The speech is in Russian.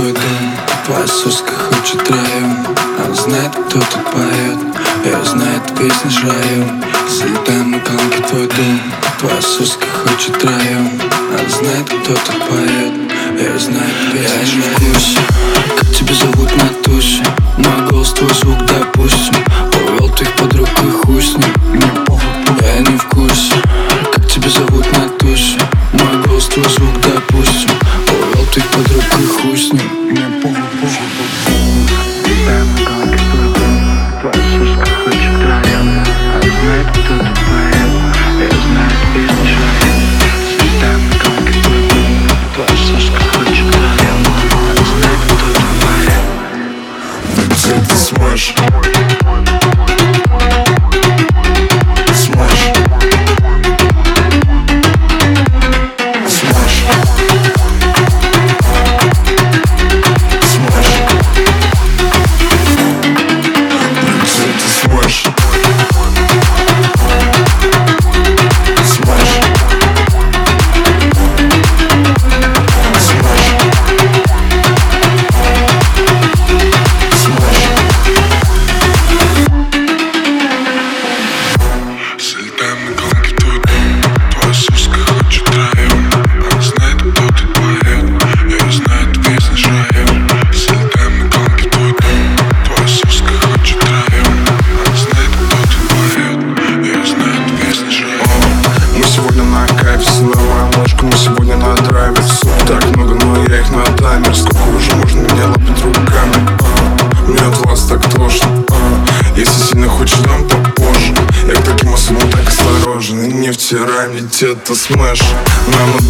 твой дом Твоя соска хочет район Она знает, кто тут поет. Я знает песни с район Залетаем на колонки твой дом соска хочет район Она знает, кто тут поет. Я знает песни с район как тебя зовут на тусе Мой голос, твой звук, допустим. Увел твоих подруг и хуй с ним. Я не в курсе, на кайфе Силовая ложка, мы сегодня на драйве Суп. Так много, но я их на таймер Сколько уже можно меня лапать руками. А? Мне от вас так тошно? Если сильно хочешь, дам попозже. Я к таким особым так осторожен. И не втирай мне это смэш На модерности